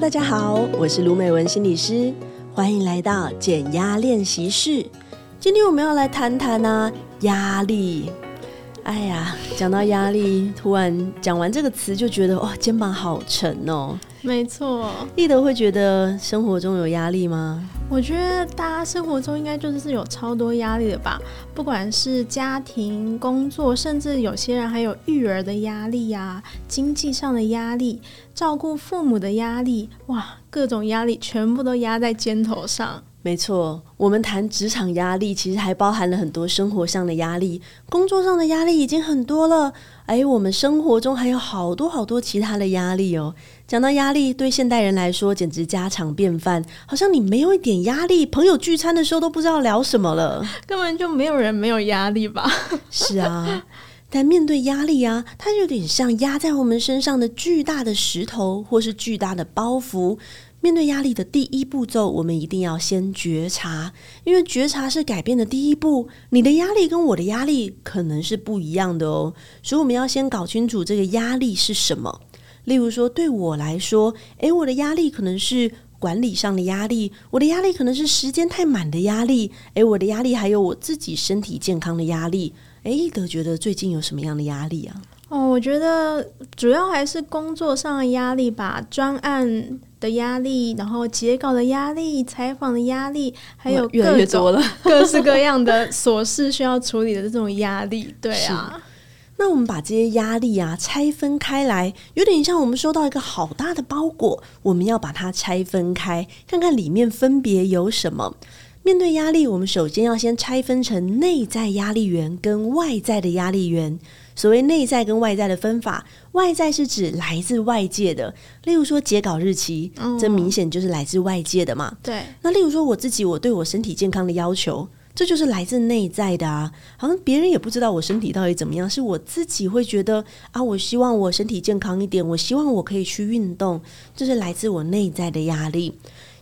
大家好，我是卢美文心理师，欢迎来到减压练习室。今天我们要来谈谈啊，压力。哎呀，讲到压力，突然讲完这个词就觉得哇，肩膀好沉哦。没错，立德会觉得生活中有压力吗？我觉得大家生活中应该就是有超多压力的吧，不管是家庭、工作，甚至有些人还有育儿的压力呀、啊，经济上的压力，照顾父母的压力，哇，各种压力全部都压在肩头上。没错，我们谈职场压力，其实还包含了很多生活上的压力。工作上的压力已经很多了，哎，我们生活中还有好多好多其他的压力哦。讲到压力，对现代人来说简直家常便饭，好像你没有一点压力，朋友聚餐的时候都不知道聊什么了，根本就没有人没有压力吧？是啊，但面对压力啊，它有点像压在我们身上的巨大的石头，或是巨大的包袱。面对压力的第一步骤，我们一定要先觉察，因为觉察是改变的第一步。你的压力跟我的压力可能是不一样的哦，所以我们要先搞清楚这个压力是什么。例如说，对我来说，诶，我的压力可能是管理上的压力，我的压力可能是时间太满的压力，诶，我的压力还有我自己身体健康的压力。诶，一德觉得最近有什么样的压力啊？哦，我觉得主要还是工作上的压力吧，专案的压力，然后截稿的压力，采访的压力，还有越来越多了，各式各样的琐事需要处理的这种压力。对啊，那我们把这些压力啊拆分开来，有点像我们收到一个好大的包裹，我们要把它拆分开，看看里面分别有什么。面对压力，我们首先要先拆分成内在压力源跟外在的压力源。所谓内在跟外在的分法，外在是指来自外界的，例如说截稿日期，嗯、这明显就是来自外界的嘛。对。那例如说我自己，我对我身体健康的要求，这就是来自内在的啊。好像别人也不知道我身体到底怎么样，是我自己会觉得啊，我希望我身体健康一点，我希望我可以去运动，这是来自我内在的压力。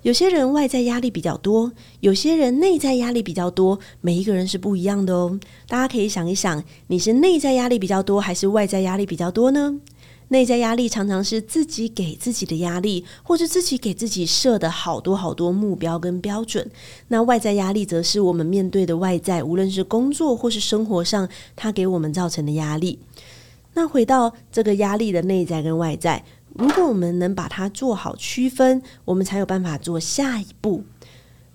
有些人外在压力比较多，有些人内在压力比较多，每一个人是不一样的哦。大家可以想一想，你是内在压力比较多，还是外在压力比较多呢？内在压力常常是自己给自己的压力，或是自己给自己设的好多好多目标跟标准。那外在压力则是我们面对的外在，无论是工作或是生活上，它给我们造成的压力。那回到这个压力的内在跟外在。如果我们能把它做好区分，我们才有办法做下一步。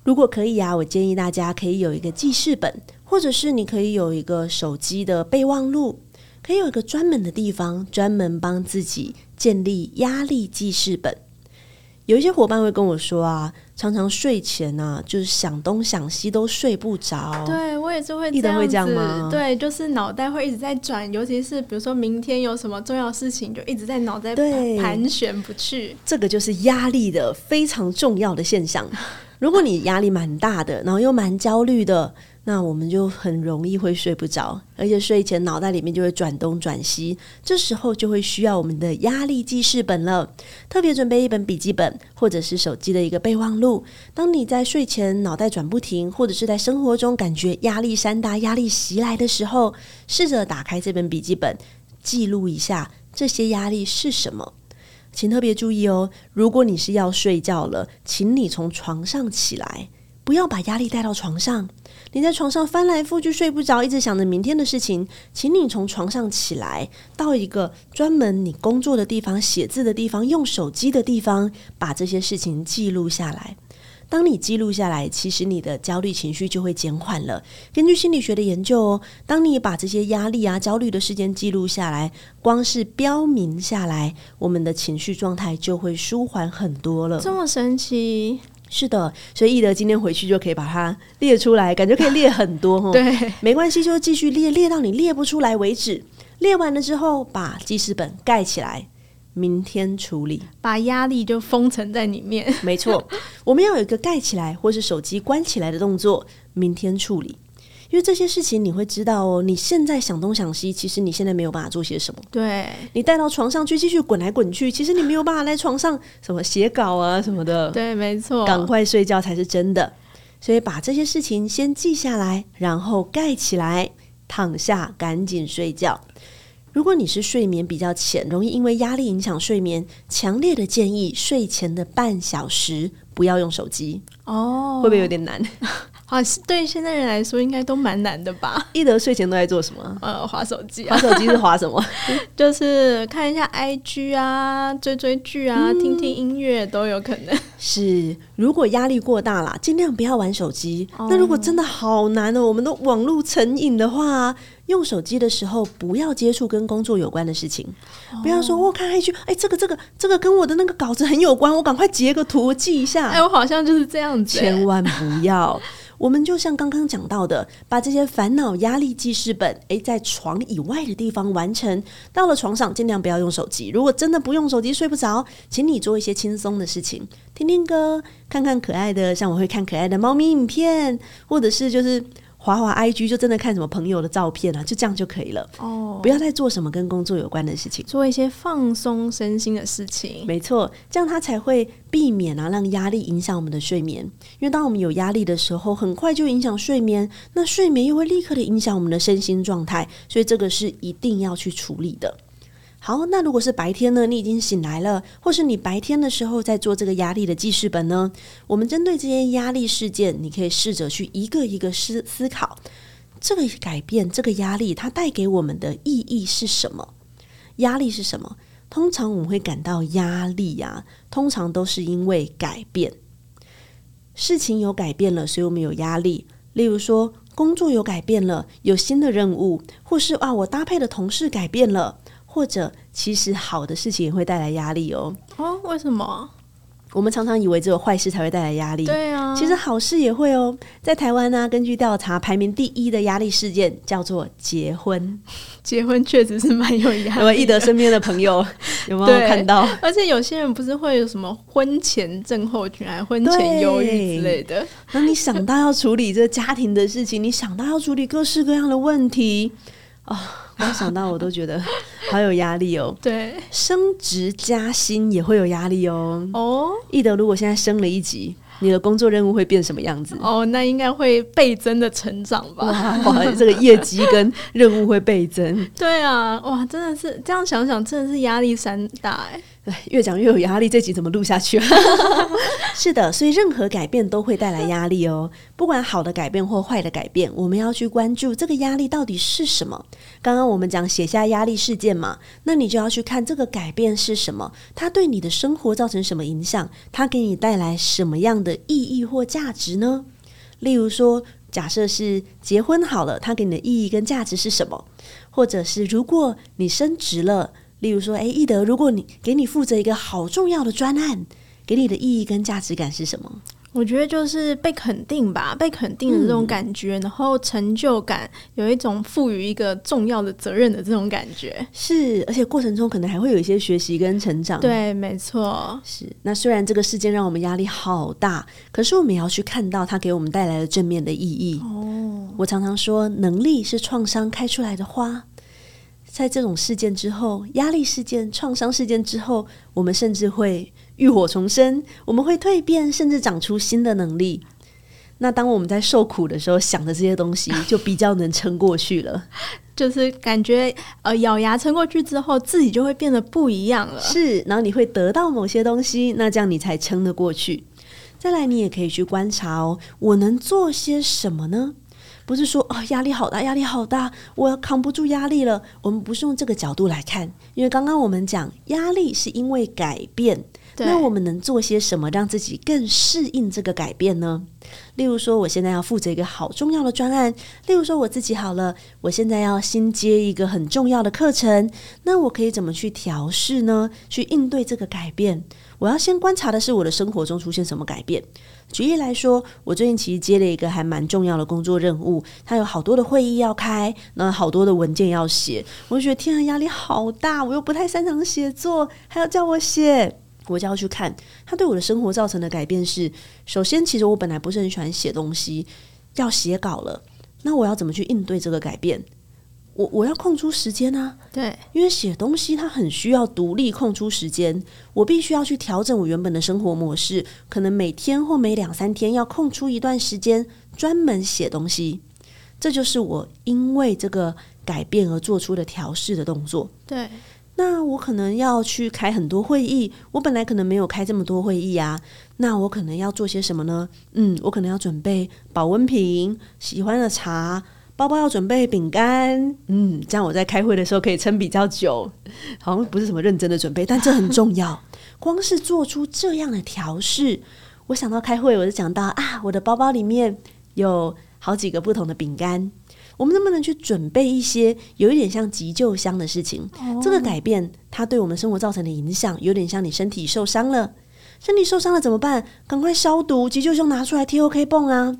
如果可以啊，我建议大家可以有一个记事本，或者是你可以有一个手机的备忘录，可以有一个专门的地方，专门帮自己建立压力记事本。有一些伙伴会跟我说啊，常常睡前啊，就是想东想西都睡不着。对，我也是会这样子。会这样吗？对，就是脑袋会一直在转，尤其是比如说明天有什么重要事情，就一直在脑袋盘旋不去。这个就是压力的非常重要的现象。如果你压力蛮大的，然后又蛮焦虑的。那我们就很容易会睡不着，而且睡前脑袋里面就会转东转西，这时候就会需要我们的压力记事本了。特别准备一本笔记本，或者是手机的一个备忘录。当你在睡前脑袋转不停，或者是在生活中感觉压力山大、压力袭来的时候，试着打开这本笔记本，记录一下这些压力是什么。请特别注意哦，如果你是要睡觉了，请你从床上起来，不要把压力带到床上。你在床上翻来覆去睡不着，一直想着明天的事情，请你从床上起来，到一个专门你工作的地方、写字的地方、用手机的地方，把这些事情记录下来。当你记录下来，其实你的焦虑情绪就会减缓了。根据心理学的研究哦，当你把这些压力啊、焦虑的事件记录下来，光是标明下来，我们的情绪状态就会舒缓很多了。这么神奇。是的，所以易德今天回去就可以把它列出来，感觉可以列很多哦。对，没关系，就继续列，列到你列不出来为止。列完了之后，把记事本盖起来，明天处理。把压力就封存在里面。没错，我们要有一个盖起来或是手机关起来的动作，明天处理。因为这些事情你会知道哦，你现在想东想西，其实你现在没有办法做些什么。对，你带到床上去继续滚来滚去，其实你没有办法在床上什么写稿啊什么的。对，没错，赶快睡觉才是真的。所以把这些事情先记下来，然后盖起来，躺下赶紧睡觉。如果你是睡眠比较浅，容易因为压力影响睡眠，强烈的建议睡前的半小时不要用手机。哦，会不会有点难？啊，对现在人来说应该都蛮难的吧？一德睡前都在做什么？呃，划手机，划手机是划什么？就是看一下 IG 啊，追追剧啊，嗯、听听音乐都有可能。是，如果压力过大啦，尽量不要玩手机。哦、那如果真的好难哦，我们都网络成瘾的话，用手机的时候不要接触跟工作有关的事情。哦、不要说我看 IG，哎，这个这个这个跟我的那个稿子很有关，我赶快截个图记一下。哎，我好像就是这样子。千万不要。我们就像刚刚讲到的，把这些烦恼、压力记事本，诶，在床以外的地方完成。到了床上，尽量不要用手机。如果真的不用手机睡不着，请你做一些轻松的事情，听听歌，看看可爱的，像我会看可爱的猫咪影片，或者是就是。滑滑 IG 就真的看什么朋友的照片啊，就这样就可以了。哦，不要再做什么跟工作有关的事情，做一些放松身心的事情。没错，这样他才会避免啊，让压力影响我们的睡眠。因为当我们有压力的时候，很快就影响睡眠，那睡眠又会立刻的影响我们的身心状态，所以这个是一定要去处理的。好，那如果是白天呢？你已经醒来了，或是你白天的时候在做这个压力的记事本呢？我们针对这些压力事件，你可以试着去一个一个思思考，这个改变，这个压力，它带给我们的意义是什么？压力是什么？通常我们会感到压力呀、通常都是因为改变，事情有改变了，所以我们有压力。例如说，工作有改变了，有新的任务，或是啊，我搭配的同事改变了。或者，其实好的事情也会带来压力哦。哦，为什么？我们常常以为只有坏事才会带来压力。对啊，其实好事也会哦。在台湾呢、啊，根据调查，排名第一的压力事件叫做结婚。结婚确实是蛮有压力。有没有易德身边的朋友 有没有看到？而且有些人不是会有什么婚前症候群，还婚前忧郁之类的。那你想到要处理这家庭的事情，你想到要处理各式各样的问题啊。哦我想到我都觉得好有压力哦。对，升职加薪也会有压力哦。哦，易德，如果现在升了一级，你的工作任务会变什么样子？哦，那应该会倍增的成长吧？哇，这个业绩跟任务会倍增。对啊，哇，真的是这样想想，真的是压力山大哎。越讲越有压力，这集怎么录下去？是的，所以任何改变都会带来压力哦。不管好的改变或坏的改变，我们要去关注这个压力到底是什么。刚刚我们讲写下压力事件嘛，那你就要去看这个改变是什么，它对你的生活造成什么影响，它给你带来什么样的意义或价值呢？例如说，假设是结婚好了，它给你的意义跟价值是什么？或者是如果你升职了？例如说，诶，易德，如果你给你负责一个好重要的专案，给你的意义跟价值感是什么？我觉得就是被肯定吧，被肯定的这种感觉，嗯、然后成就感，有一种赋予一个重要的责任的这种感觉。是，而且过程中可能还会有一些学习跟成长。对，没错。是，那虽然这个事件让我们压力好大，可是我们也要去看到它给我们带来的正面的意义。哦，我常常说，能力是创伤开出来的花。在这种事件之后，压力事件、创伤事件之后，我们甚至会浴火重生，我们会蜕变，甚至长出新的能力。那当我们在受苦的时候，想的这些东西就比较能撑过去了。就是感觉呃，咬牙撑过去之后，自己就会变得不一样了。是，然后你会得到某些东西，那这样你才撑得过去。再来，你也可以去观察哦，我能做些什么呢？不是说哦，压力好大，压力好大，我要扛不住压力了。我们不是用这个角度来看，因为刚刚我们讲压力是因为改变，那我们能做些什么让自己更适应这个改变呢？例如说，我现在要负责一个好重要的专案；例如说，我自己好了，我现在要新接一个很重要的课程，那我可以怎么去调试呢？去应对这个改变？我要先观察的是我的生活中出现什么改变。举例来说，我最近其实接了一个还蛮重要的工作任务，它有好多的会议要开，那好多的文件要写，我就觉得天啊，压力好大，我又不太擅长写作，还要叫我写，我就要去看它对我的生活造成的改变是：首先，其实我本来不是很喜欢写东西，要写稿了，那我要怎么去应对这个改变？我我要空出时间啊，对，因为写东西它很需要独立空出时间，我必须要去调整我原本的生活模式，可能每天或每两三天要空出一段时间专门写东西。这就是我因为这个改变而做出的调试的动作。对，那我可能要去开很多会议，我本来可能没有开这么多会议啊。那我可能要做些什么呢？嗯，我可能要准备保温瓶、喜欢的茶。包包要准备饼干，嗯，这样我在开会的时候可以撑比较久。好像不是什么认真的准备，但这很重要。光是做出这样的调试，我想到开会，我就讲到啊，我的包包里面有好几个不同的饼干。我们能不能去准备一些有一点像急救箱的事情？哦，这个改变它对我们生活造成的影响，有点像你身体受伤了，身体受伤了怎么办？赶快消毒，急救箱拿出来贴 OK 泵啊。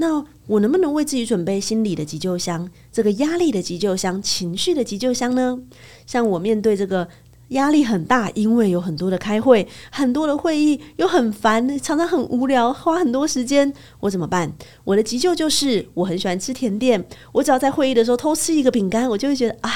那我能不能为自己准备心理的急救箱？这个压力的急救箱、情绪的急救箱呢？像我面对这个压力很大，因为有很多的开会、很多的会议，又很烦，常常很无聊，花很多时间，我怎么办？我的急救就是我很喜欢吃甜点，我只要在会议的时候偷吃一个饼干，我就会觉得啊，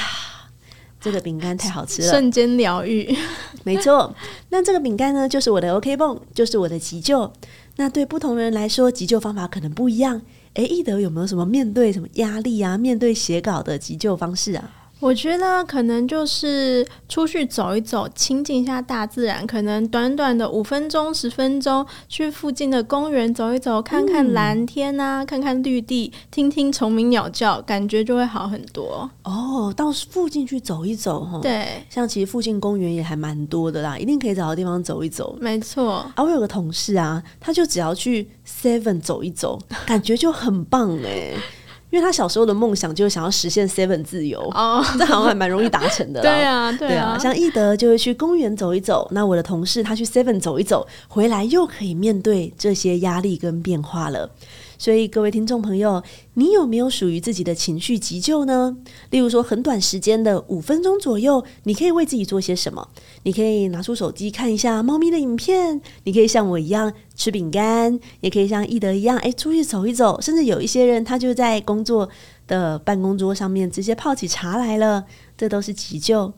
这个饼干太好吃了，瞬间疗愈。没错，那这个饼干呢，就是我的 OK 泵，就是我的急救。那对不同人来说，急救方法可能不一样。诶，易德有没有什么面对什么压力啊，面对写稿的急救方式啊？我觉得可能就是出去走一走，亲近一下大自然。可能短短的五分钟、十分钟，去附近的公园走一走，看看蓝天啊，嗯、看看绿地，听听虫鸣鸟叫，感觉就会好很多。哦，到附近去走一走，哈，对，像其实附近公园也还蛮多的啦，一定可以找到地方走一走。没错。啊，我有个同事啊，他就只要去 Seven 走一走，感觉就很棒哎。因为他小时候的梦想就是想要实现 Seven 自由哦，oh. 这好像还蛮容易达成的。对啊，对啊，像易德就会去公园走一走，那我的同事他去 Seven 走一走，回来又可以面对这些压力跟变化了。所以，各位听众朋友，你有没有属于自己的情绪急救呢？例如说，很短时间的五分钟左右，你可以为自己做些什么？你可以拿出手机看一下猫咪的影片，你可以像我一样吃饼干，也可以像易德一样，诶，出去走一走。甚至有一些人，他就在工作的办公桌上面直接泡起茶来了，这都是急救。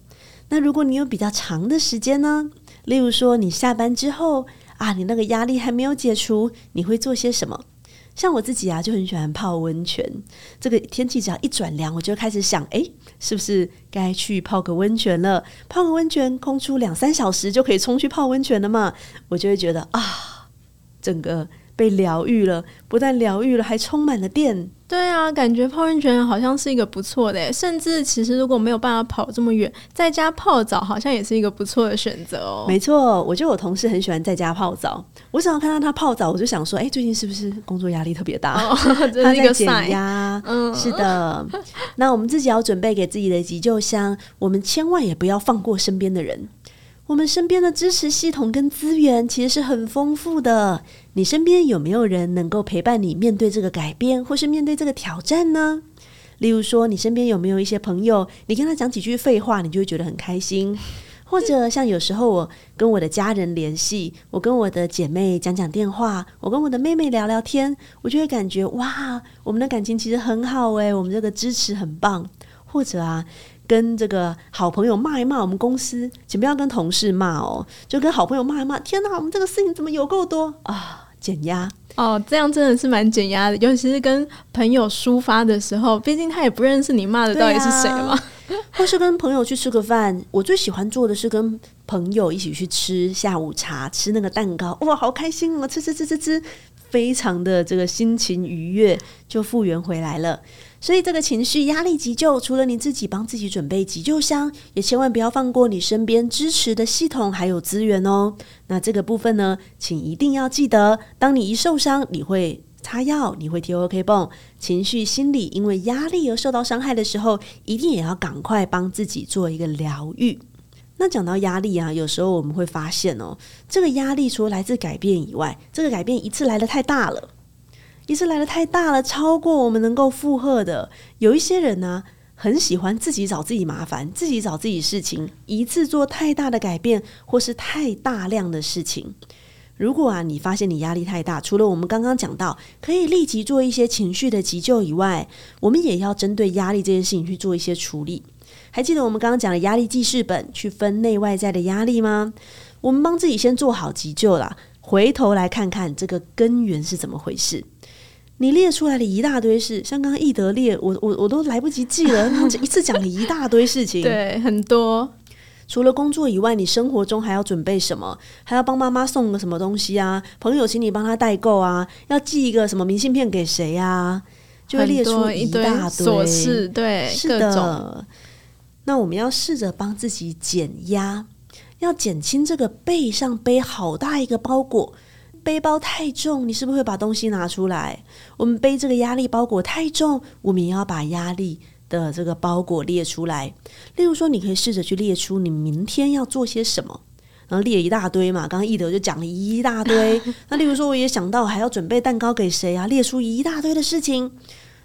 那如果你有比较长的时间呢？例如说，你下班之后啊，你那个压力还没有解除，你会做些什么？像我自己啊，就很喜欢泡温泉。这个天气只要一转凉，我就开始想，诶，是不是该去泡个温泉了？泡个温泉，空出两三小时就可以冲去泡温泉了嘛？我就会觉得啊，整个被疗愈了，不但疗愈了，还充满了电。对啊，感觉泡温泉好像是一个不错的，甚至其实如果没有办法跑这么远，在家泡澡好像也是一个不错的选择哦。没错，我觉得我同事很喜欢在家泡澡。我想要看到他泡澡，我就想说，哎，最近是不是工作压力特别大？哦、他在减压。嗯，是的。那我们自己要准备给自己的急救箱，我们千万也不要放过身边的人。我们身边的支持系统跟资源其实是很丰富的。你身边有没有人能够陪伴你面对这个改变，或是面对这个挑战呢？例如说，你身边有没有一些朋友，你跟他讲几句废话，你就会觉得很开心？或者像有时候我跟我的家人联系，我跟我的姐妹讲讲电话，我跟我的妹妹聊聊天，我就会感觉哇，我们的感情其实很好诶，我们这个支持很棒。或者啊。跟这个好朋友骂一骂我们公司，请不要跟同事骂哦，就跟好朋友骂一骂。天哪，我们这个事情怎么有够多啊？减压哦，这样真的是蛮减压的，尤其是跟朋友抒发的时候，毕竟他也不认识你骂的到底是谁嘛。啊、或是跟朋友去吃个饭，我最喜欢做的是跟朋友一起去吃下午茶，吃那个蛋糕，哇，好开心哦！吃吃吃吃吃，非常的这个心情愉悦，就复原回来了。所以，这个情绪压力急救，除了你自己帮自己准备急救箱，也千万不要放过你身边支持的系统还有资源哦。那这个部分呢，请一定要记得，当你一受伤，你会擦药，你会贴 OK 绷，情绪心理因为压力而受到伤害的时候，一定也要赶快帮自己做一个疗愈。那讲到压力啊，有时候我们会发现哦，这个压力除了来自改变以外，这个改变一次来得太大了。一次来得太大了，超过我们能够负荷的。有一些人呢，很喜欢自己找自己麻烦，自己找自己事情，一次做太大的改变，或是太大量的事情。如果啊，你发现你压力太大，除了我们刚刚讲到可以立即做一些情绪的急救以外，我们也要针对压力这件事情去做一些处理。还记得我们刚刚讲的压力记事本，去分内外在的压力吗？我们帮自己先做好急救啦，回头来看看这个根源是怎么回事。你列出来的一大堆事，像刚刚易德列，我我我都来不及记了，一次讲了一大堆事情，对，很多。除了工作以外，你生活中还要准备什么？还要帮妈妈送个什么东西啊？朋友请你帮他代购啊？要寄一个什么明信片给谁啊？就会列出一大堆琐事，对，是的。那我们要试着帮自己减压，要减轻这个背上背好大一个包裹，背包太重，你是不是会把东西拿出来？我们背这个压力包裹太重，我们也要把压力的这个包裹列出来。例如说，你可以试着去列出你明天要做些什么，然后列一大堆嘛。刚刚易德就讲了一大堆。那例如说，我也想到还要准备蛋糕给谁啊？列出一大堆的事情。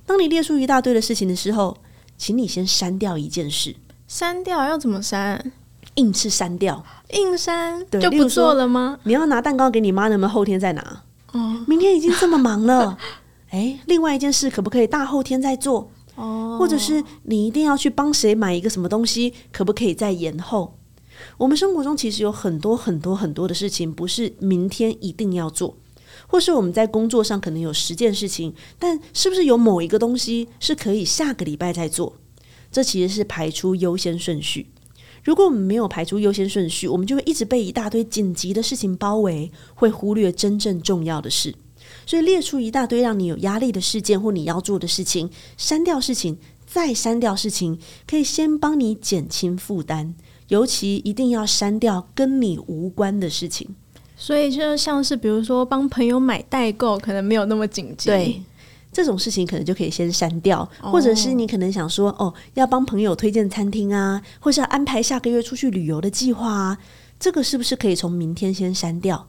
当你列出一大堆的事情的时候，请你先删掉一件事。删掉要怎么删？硬是删掉，硬删就不做了吗？你要拿蛋糕给你妈，能不能后天再拿？哦，明天已经这么忙了，诶，另外一件事可不可以大后天再做？哦，或者是你一定要去帮谁买一个什么东西，可不可以再延后？我们生活中其实有很多很多很多的事情，不是明天一定要做。或是我们在工作上可能有十件事情，但是不是有某一个东西是可以下个礼拜再做？这其实是排出优先顺序。如果我们没有排出优先顺序，我们就会一直被一大堆紧急的事情包围，会忽略真正重要的事。所以列出一大堆让你有压力的事件或你要做的事情，删掉事情，再删掉事情，可以先帮你减轻负担。尤其一定要删掉跟你无关的事情。所以就像是比如说帮朋友买代购，可能没有那么紧急。对，这种事情可能就可以先删掉，哦、或者是你可能想说，哦，要帮朋友推荐餐厅啊，或是要安排下个月出去旅游的计划啊，这个是不是可以从明天先删掉？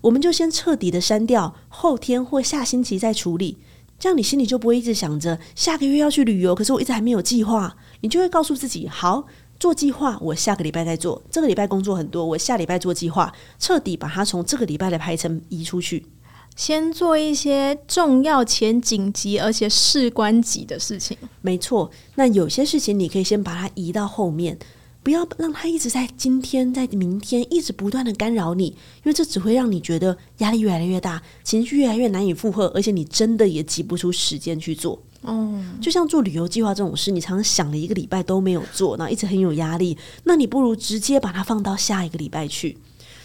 我们就先彻底的删掉，后天或下星期再处理，这样你心里就不会一直想着下个月要去旅游，可是我一直还没有计划，你就会告诉自己，好。做计划，我下个礼拜再做。这个礼拜工作很多，我下礼拜做计划，彻底把它从这个礼拜的排程移出去。先做一些重要且紧急而且事关己的事情。没错，那有些事情你可以先把它移到后面，不要让它一直在今天、在明天一直不断的干扰你，因为这只会让你觉得压力越来越大，情绪越来越难以负荷，而且你真的也挤不出时间去做。哦，就像做旅游计划这种事，你常常想了一个礼拜都没有做，然后一直很有压力，那你不如直接把它放到下一个礼拜去，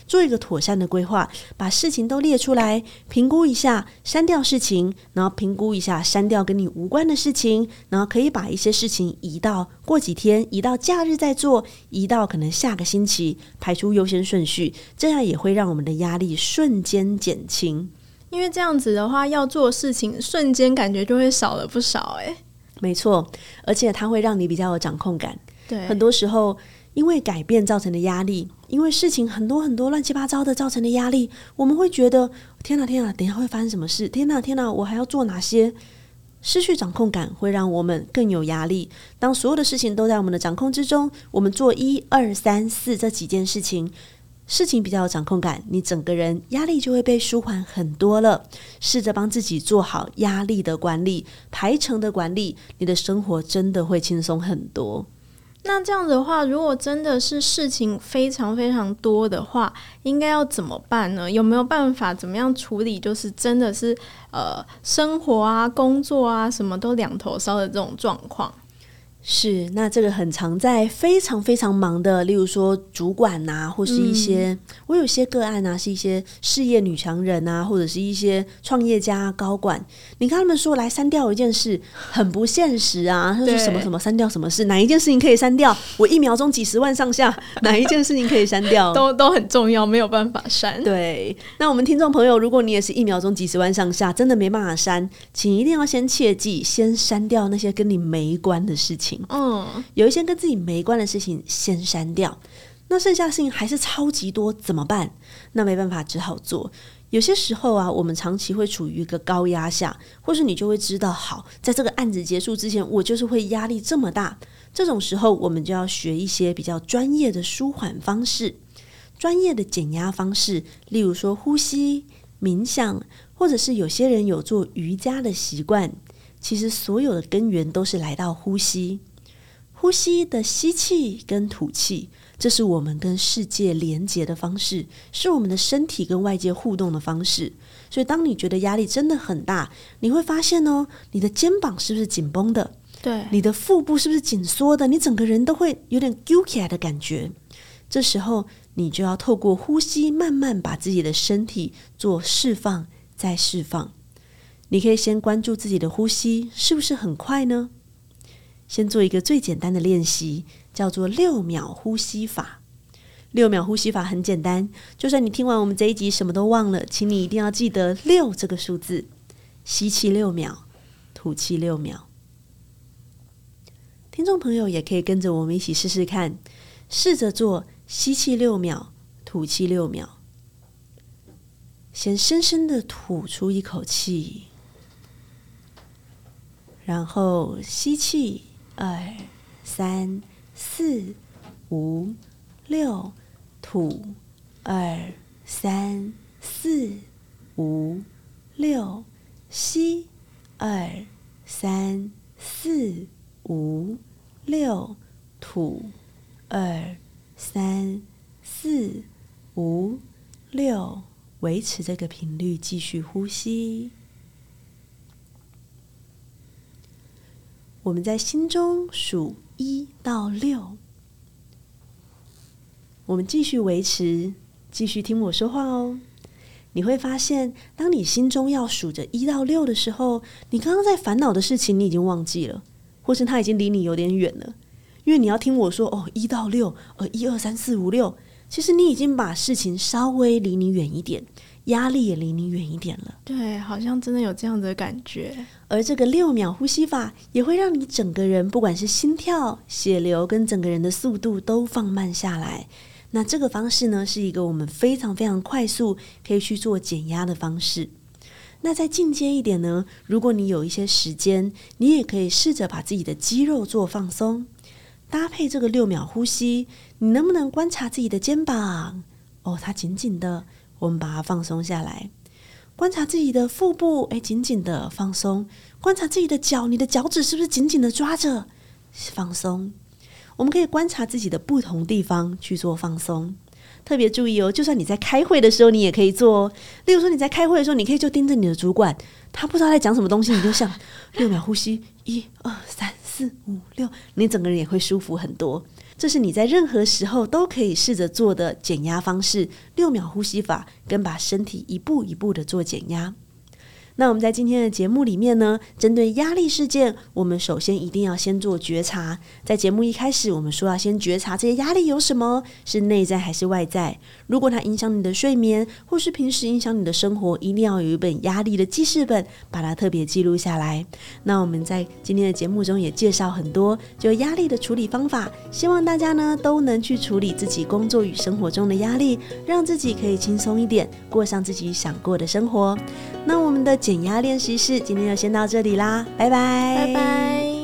做一个妥善的规划，把事情都列出来，评估一下，删掉事情，然后评估一下删掉跟你无关的事情，然后可以把一些事情移到过几天，移到假日再做，移到可能下个星期，排出优先顺序，这样也会让我们的压力瞬间减轻。因为这样子的话，要做事情瞬间感觉就会少了不少诶，没错，而且它会让你比较有掌控感。对，很多时候因为改变造成的压力，因为事情很多很多乱七八糟的造成的压力，我们会觉得天哪天哪，等下会发生什么事？天哪天哪，我还要做哪些？失去掌控感会让我们更有压力。当所有的事情都在我们的掌控之中，我们做一二三四这几件事情。事情比较有掌控感，你整个人压力就会被舒缓很多了。试着帮自己做好压力的管理、排程的管理，你的生活真的会轻松很多。那这样子的话，如果真的是事情非常非常多的话，应该要怎么办呢？有没有办法怎么样处理？就是真的是呃，生活啊、工作啊，什么都两头烧的这种状况。是，那这个很常在非常非常忙的，例如说主管呐、啊，或是一些、嗯、我有些个案啊，是一些事业女强人啊，或者是一些创业家高管。你看他们说来删掉一件事，很不现实啊。他说什么什么删掉什么事，哪一件事情可以删掉？我一秒钟几十万上下，哪一件事情可以删掉？都都很重要，没有办法删。对，那我们听众朋友，如果你也是一秒钟几十万上下，真的没办法删，请一定要先切记，先删掉那些跟你没关的事情。嗯，有一些跟自己没关的事情先删掉，那剩下的事情还是超级多，怎么办？那没办法，只好做。有些时候啊，我们长期会处于一个高压下，或是你就会知道，好，在这个案子结束之前，我就是会压力这么大。这种时候，我们就要学一些比较专业的舒缓方式，专业的减压方式，例如说呼吸、冥想，或者是有些人有做瑜伽的习惯。其实所有的根源都是来到呼吸，呼吸的吸气跟吐气，这是我们跟世界连接的方式，是我们的身体跟外界互动的方式。所以，当你觉得压力真的很大，你会发现哦，你的肩膀是不是紧绷的？对，你的腹部是不是紧缩的？你整个人都会有点揪起来的感觉。这时候，你就要透过呼吸，慢慢把自己的身体做释放，再释放。你可以先关注自己的呼吸，是不是很快呢？先做一个最简单的练习，叫做六秒呼吸法。六秒呼吸法很简单，就算你听完我们这一集什么都忘了，请你一定要记得六这个数字。吸气六秒，吐气六秒。听众朋友也可以跟着我们一起试试看，试着做吸气六秒，吐气六秒。先深深的吐出一口气。然后吸气，二、三、四、五、六，吐，二、三、四、五、六，吸，二、三、四、五、六，吐，二、三、四、五、六，维持这个频率，继续呼吸。我们在心中数一到六，我们继续维持，继续听我说话哦。你会发现，当你心中要数着一到六的时候，你刚刚在烦恼的事情你已经忘记了，或是它已经离你有点远了，因为你要听我说哦，一到六，呃，一二三四五六，其实你已经把事情稍微离你远一点。压力也离你远一点了，对，好像真的有这样的感觉。而这个六秒呼吸法也会让你整个人，不管是心跳、血流跟整个人的速度都放慢下来。那这个方式呢，是一个我们非常非常快速可以去做减压的方式。那再进阶一点呢，如果你有一些时间，你也可以试着把自己的肌肉做放松，搭配这个六秒呼吸，你能不能观察自己的肩膀？哦，它紧紧的。我们把它放松下来，观察自己的腹部，诶，紧紧的放松；观察自己的脚，你的脚趾是不是紧紧的抓着？放松。我们可以观察自己的不同地方去做放松。特别注意哦，就算你在开会的时候，你也可以做哦。例如说，你在开会的时候，你可以就盯着你的主管，他不知道在讲什么东西，你就想六秒呼吸，一二三四五六，你整个人也会舒服很多。这是你在任何时候都可以试着做的减压方式，六秒呼吸法，跟把身体一步一步的做减压。那我们在今天的节目里面呢，针对压力事件，我们首先一定要先做觉察。在节目一开始，我们说要先觉察这些压力有什么，是内在还是外在？如果它影响你的睡眠，或是平时影响你的生活，一定要有一本压力的记事本，把它特别记录下来。那我们在今天的节目中也介绍很多就压力的处理方法，希望大家呢都能去处理自己工作与生活中的压力，让自己可以轻松一点，过上自己想过的生活。那我们的减压练习室今天就先到这里啦，拜拜，拜拜。